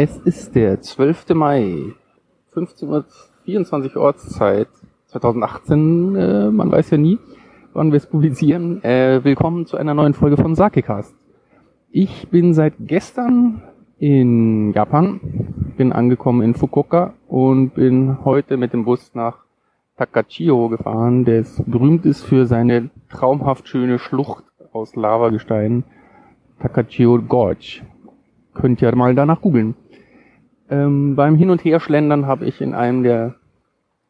Es ist der 12. Mai, 15.24 Uhr Ortszeit 2018. Äh, man weiß ja nie, wann wir es publizieren. Äh, willkommen zu einer neuen Folge von Sakecast. Ich bin seit gestern in Japan, bin angekommen in Fukuoka und bin heute mit dem Bus nach Takachio gefahren, der berühmt ist für seine traumhaft schöne Schlucht aus Lavagestein, Takachio Gorge. Könnt ihr mal danach googeln. Ähm, beim Hin- und Herschlendern habe ich in einem der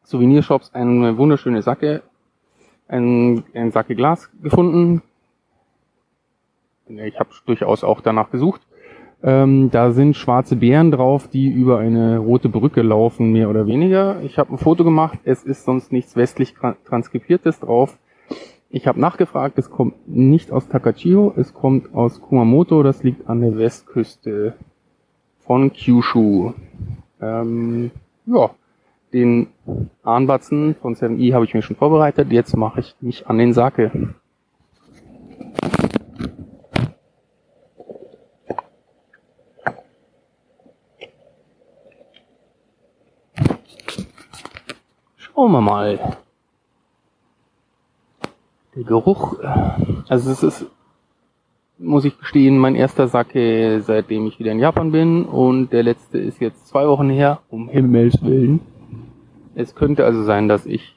Souvenirshops eine wunderschöne Sacke, ein, ein Sacke Glas gefunden. Ich habe durchaus auch danach gesucht. Ähm, da sind schwarze Bären drauf, die über eine rote Brücke laufen, mehr oder weniger. Ich habe ein Foto gemacht, es ist sonst nichts westlich transkribiertes drauf. Ich habe nachgefragt, es kommt nicht aus Takachio, es kommt aus Kumamoto, das liegt an der Westküste von Kyushu. Ähm, ja, den Ahnbatzen von 7i habe ich mir schon vorbereitet. Jetzt mache ich mich an den Sake. Schauen wir mal. Der Geruch, also es ist muss ich gestehen, mein erster Sake, seitdem ich wieder in Japan bin. Und der letzte ist jetzt zwei Wochen her, um Himmels Willen. Es könnte also sein, dass ich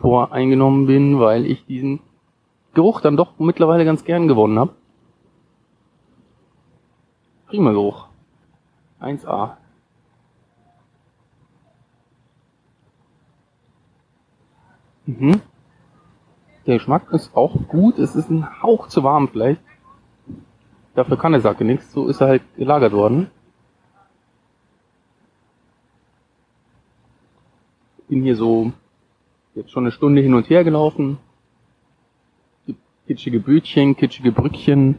voreingenommen bin, weil ich diesen Geruch dann doch mittlerweile ganz gern gewonnen habe. Prima Geruch. 1A. Mhm. Der Geschmack ist auch gut. Es ist ein Hauch zu warm vielleicht. Dafür kann der Sake nichts, so ist er halt gelagert worden. Bin hier so jetzt schon eine Stunde hin und her gelaufen. Kitschige Bötchen, kitschige Brückchen.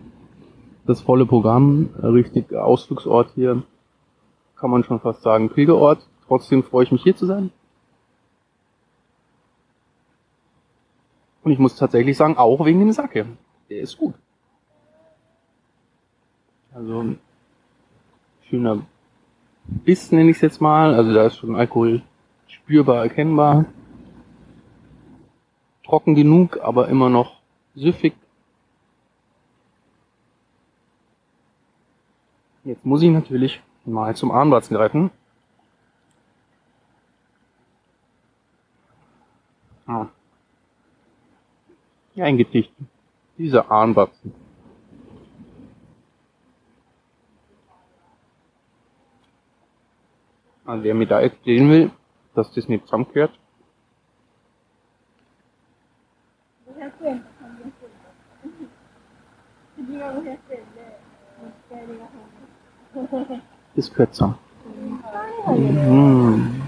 Das volle Programm, richtig Ausflugsort hier. Kann man schon fast sagen, Pilgerort. Trotzdem freue ich mich hier zu sein. Und ich muss tatsächlich sagen, auch wegen dem Sake. Der ist gut. Also schöner Biss nenne ich es jetzt mal. Also da ist schon Alkohol spürbar erkennbar. Trocken genug, aber immer noch süffig. Jetzt muss ich natürlich mal zum Armbatzen greifen. Ah. Ja, ein Gedicht. Dieser Armbatzen. Also wer mir da erzählen will, dass das nicht zusammengehört. Das gehört zusammen. Mhm.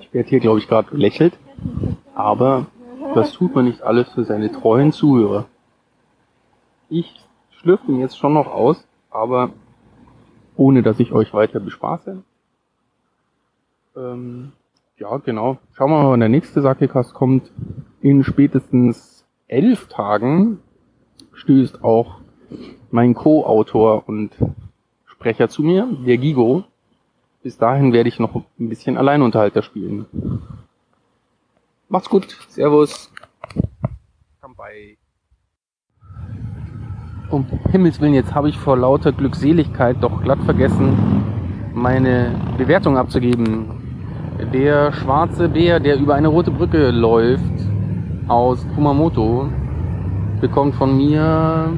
Ich werde hier, glaube ich, gerade belächelt, aber das tut man nicht alles für seine treuen Zuhörer. Ich schlürfe ihn jetzt schon noch aus, aber ohne dass ich euch weiter bespaße. Ähm, ja, genau. Schauen wir mal, wann der nächste Sakekast kommt. In spätestens elf Tagen stößt auch mein Co-Autor und Sprecher zu mir, der Gigo. Bis dahin werde ich noch ein bisschen Alleinunterhalter spielen. Macht's gut. Servus. Kampai. Um Himmels Willen, jetzt habe ich vor lauter Glückseligkeit doch glatt vergessen, meine Bewertung abzugeben. Der schwarze Bär, der über eine rote Brücke läuft, aus Kumamoto, bekommt von mir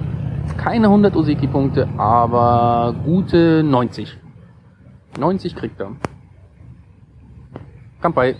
keine 100 Oseki-Punkte, aber gute 90. 90 kriegt er. Kampai.